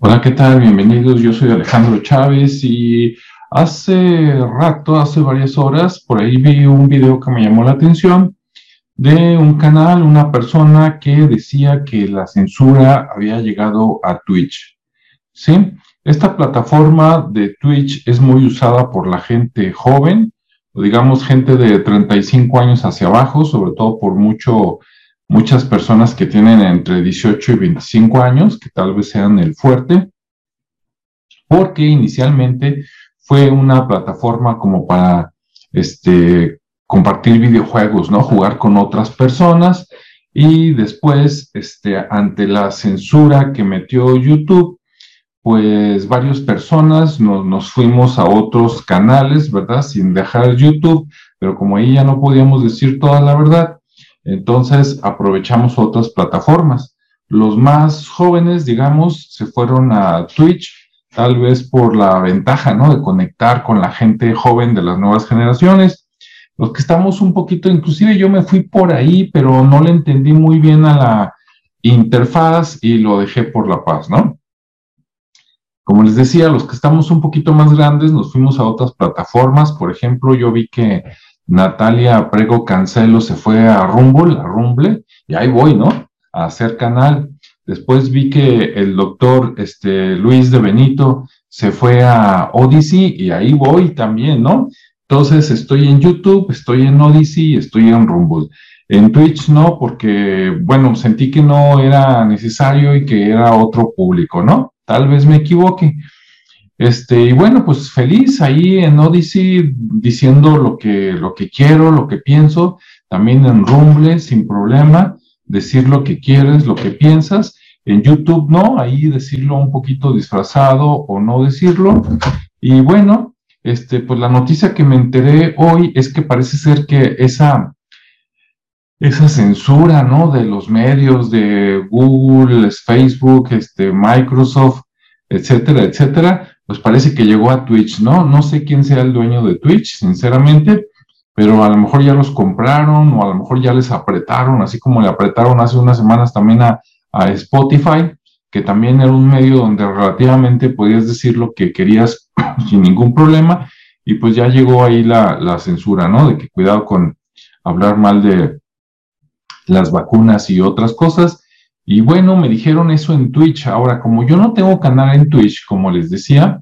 Hola, ¿qué tal? Bienvenidos. Yo soy Alejandro Chávez y hace rato, hace varias horas, por ahí vi un video que me llamó la atención de un canal, una persona que decía que la censura había llegado a Twitch. ¿Sí? Esta plataforma de Twitch es muy usada por la gente joven, o digamos gente de 35 años hacia abajo, sobre todo por mucho muchas personas que tienen entre 18 y 25 años, que tal vez sean el fuerte, porque inicialmente fue una plataforma como para este, compartir videojuegos, ¿no? Jugar con otras personas y después, este, ante la censura que metió YouTube, pues varias personas nos, nos, fuimos a otros canales, ¿verdad? Sin dejar YouTube, pero como ahí ya no podíamos decir toda la verdad, entonces aprovechamos otras plataformas. Los más jóvenes, digamos, se fueron a Twitch, tal vez por la ventaja, ¿no? De conectar con la gente joven de las nuevas generaciones. Los que estamos un poquito, inclusive yo me fui por ahí, pero no le entendí muy bien a la interfaz y lo dejé por la paz, ¿no? Como les decía, los que estamos un poquito más grandes nos fuimos a otras plataformas. Por ejemplo, yo vi que Natalia Prego Cancelo se fue a Rumble, a Rumble, y ahí voy, ¿no? A hacer canal. Después vi que el doctor este, Luis de Benito se fue a Odyssey y ahí voy también, ¿no? Entonces estoy en YouTube, estoy en Odyssey, estoy en Rumble. En Twitch no, porque, bueno, sentí que no era necesario y que era otro público, ¿no? Tal vez me equivoque. Este, y bueno, pues feliz ahí en Odyssey diciendo lo que, lo que quiero, lo que pienso, también en Rumble sin problema, decir lo que quieres, lo que piensas. En YouTube no, ahí decirlo un poquito disfrazado o no decirlo. Y bueno, este, pues la noticia que me enteré hoy es que parece ser que esa, esa censura, ¿no? De los medios de Google, Facebook, este, Microsoft, etcétera, etcétera, pues parece que llegó a Twitch, ¿no? No sé quién sea el dueño de Twitch, sinceramente, pero a lo mejor ya los compraron o a lo mejor ya les apretaron, así como le apretaron hace unas semanas también a, Spotify, que también era un medio donde relativamente podías decir lo que querías sin ningún problema, y pues ya llegó ahí la, la censura, ¿no? De que cuidado con hablar mal de las vacunas y otras cosas. Y bueno, me dijeron eso en Twitch. Ahora, como yo no tengo canal en Twitch, como les decía,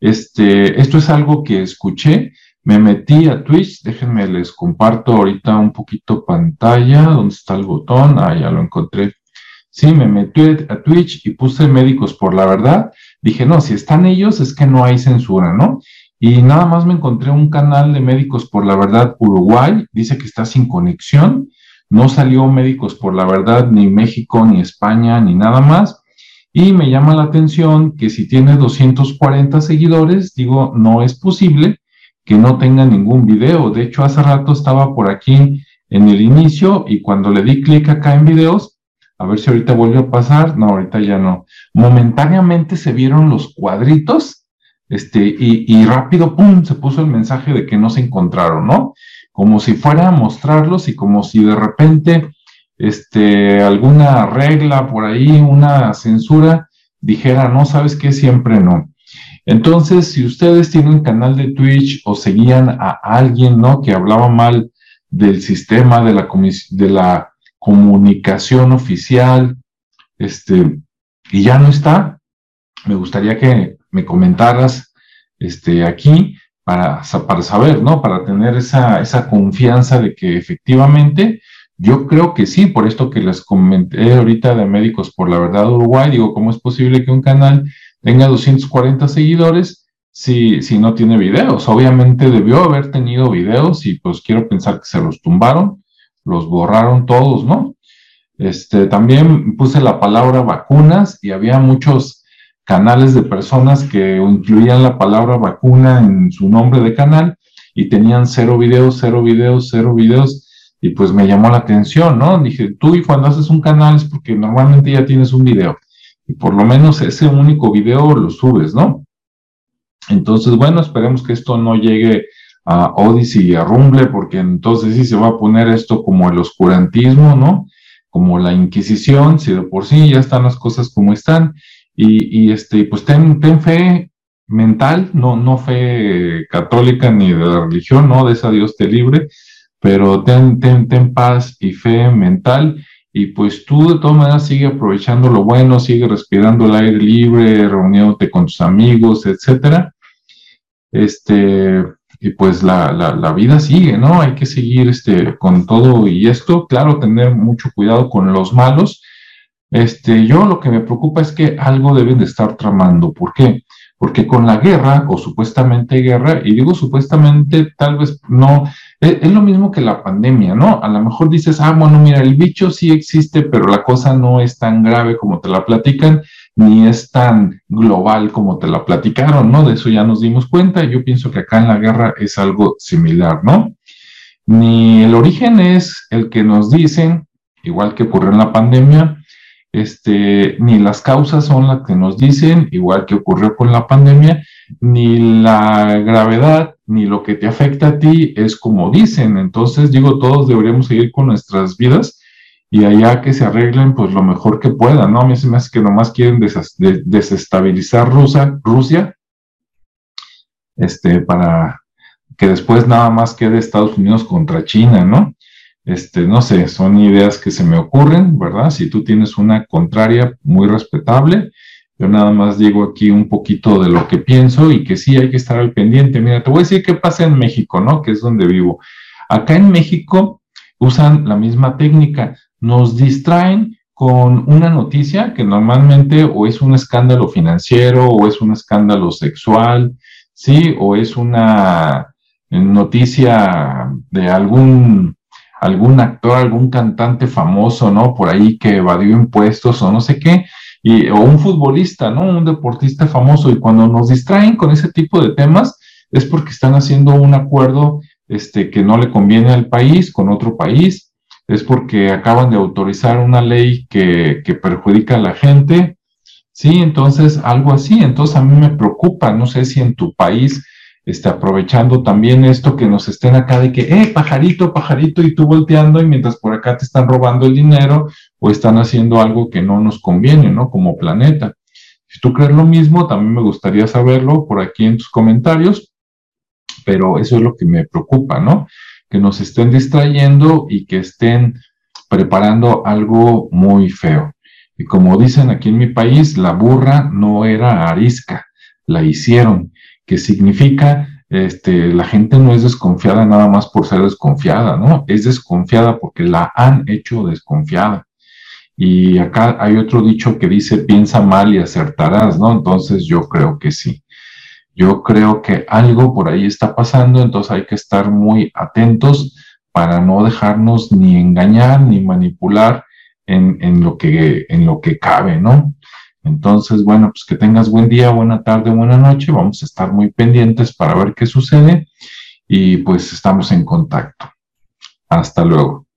este, esto es algo que escuché. Me metí a Twitch, déjenme les comparto ahorita un poquito pantalla, ¿dónde está el botón? Ah, ya lo encontré. Sí, me metí a Twitch y puse médicos por la verdad. Dije, no, si están ellos es que no hay censura, ¿no? Y nada más me encontré un canal de médicos por la verdad Uruguay, dice que está sin conexión no salió Médicos por la Verdad, ni México, ni España, ni nada más. Y me llama la atención que si tiene 240 seguidores, digo, no es posible que no tenga ningún video. De hecho, hace rato estaba por aquí en el inicio y cuando le di clic acá en videos, a ver si ahorita vuelve a pasar. No, ahorita ya no. Momentáneamente se vieron los cuadritos, este, y, y rápido, pum, se puso el mensaje de que no se encontraron, ¿no? Como si fuera a mostrarlos y como si de repente este, alguna regla por ahí, una censura, dijera, no, sabes qué, siempre no. Entonces, si ustedes tienen canal de Twitch o seguían a alguien, ¿no? Que hablaba mal del sistema de la, de la comunicación oficial, este, y ya no está, me gustaría que me comentaras, este, aquí, para, para saber, ¿no? Para tener esa, esa confianza de que efectivamente yo creo que sí, por esto que les comenté ahorita de Médicos por la Verdad Uruguay, digo, ¿cómo es posible que un canal tenga 240 seguidores si, si no tiene videos? Obviamente debió haber tenido videos y pues quiero pensar que se los tumbaron, los borraron todos, ¿no? Este, también puse la palabra vacunas y había muchos canales de personas que incluían la palabra vacuna en su nombre de canal y tenían cero videos, cero videos, cero videos, y pues me llamó la atención, ¿no? Dije, tú y cuando haces un canal es porque normalmente ya tienes un video, y por lo menos ese único video lo subes, ¿no? Entonces, bueno, esperemos que esto no llegue a Odyssey y a Rumble, porque entonces sí se va a poner esto como el oscurantismo, ¿no? Como la Inquisición, si de por sí ya están las cosas como están, y, este, pues ten, ten fe mental, no, no fe católica ni de la religión, no, de esa Dios te libre, pero ten, ten, ten paz y fe mental y pues tú de todas maneras sigue aprovechando lo bueno, sigue respirando el aire libre, reuniéndote con tus amigos, etcétera. Este, y pues la, la, la, vida sigue, ¿no? Hay que seguir este, con todo y esto, claro, tener mucho cuidado con los malos. Este, yo lo que me preocupa es que algo deben de estar tramando. ¿Por qué? Porque con la guerra, o supuestamente guerra, y digo supuestamente, tal vez no, es, lo mismo que la pandemia, ¿no? A lo mejor dices, ah, bueno, mira, el bicho sí existe, pero la cosa no es tan grave como te la platican, ni es tan global como te la platicaron, ¿no? De eso ya nos dimos cuenta. Yo pienso que acá en la guerra es algo similar, ¿no? Ni el origen es el que nos dicen, igual que ocurrió en la pandemia, este, ni las causas son las que nos dicen, igual que ocurrió con la pandemia, ni la gravedad, ni lo que te afecta a ti es como dicen. Entonces, digo, todos deberíamos seguir con nuestras vidas y allá que se arreglen, pues lo mejor que puedan, ¿no? A mí se me hace que nomás quieren desestabilizar Rusia, Rusia, este, para que después nada más quede Estados Unidos contra China, ¿no? Este, no sé, son ideas que se me ocurren, ¿verdad? Si tú tienes una contraria muy respetable, yo nada más digo aquí un poquito de lo que pienso y que sí hay que estar al pendiente. Mira, te voy a decir qué pasa en México, ¿no? Que es donde vivo. Acá en México usan la misma técnica. Nos distraen con una noticia que normalmente o es un escándalo financiero o es un escándalo sexual, ¿sí? O es una noticia de algún algún actor, algún cantante famoso, ¿no? Por ahí que evadió impuestos o no sé qué y, o un futbolista, ¿no? Un deportista famoso. Y cuando nos distraen con ese tipo de temas, es porque están haciendo un acuerdo este, que no le conviene al país con otro país, es porque acaban de autorizar una ley que, que perjudica a la gente. Sí, entonces algo así. Entonces a mí me preocupa, no sé si en tu país aprovechando también esto que nos estén acá de que, eh, pajarito, pajarito, y tú volteando, y mientras por acá te están robando el dinero o están haciendo algo que no nos conviene, ¿no? Como planeta. Si tú crees lo mismo, también me gustaría saberlo por aquí en tus comentarios, pero eso es lo que me preocupa, ¿no? Que nos estén distrayendo y que estén preparando algo muy feo. Y como dicen aquí en mi país, la burra no era arisca, la hicieron que significa, este, la gente no es desconfiada nada más por ser desconfiada, ¿no? Es desconfiada porque la han hecho desconfiada. Y acá hay otro dicho que dice, piensa mal y acertarás, ¿no? Entonces yo creo que sí. Yo creo que algo por ahí está pasando, entonces hay que estar muy atentos para no dejarnos ni engañar ni manipular en, en, lo, que, en lo que cabe, ¿no? Entonces, bueno, pues que tengas buen día, buena tarde, buena noche. Vamos a estar muy pendientes para ver qué sucede y pues estamos en contacto. Hasta luego.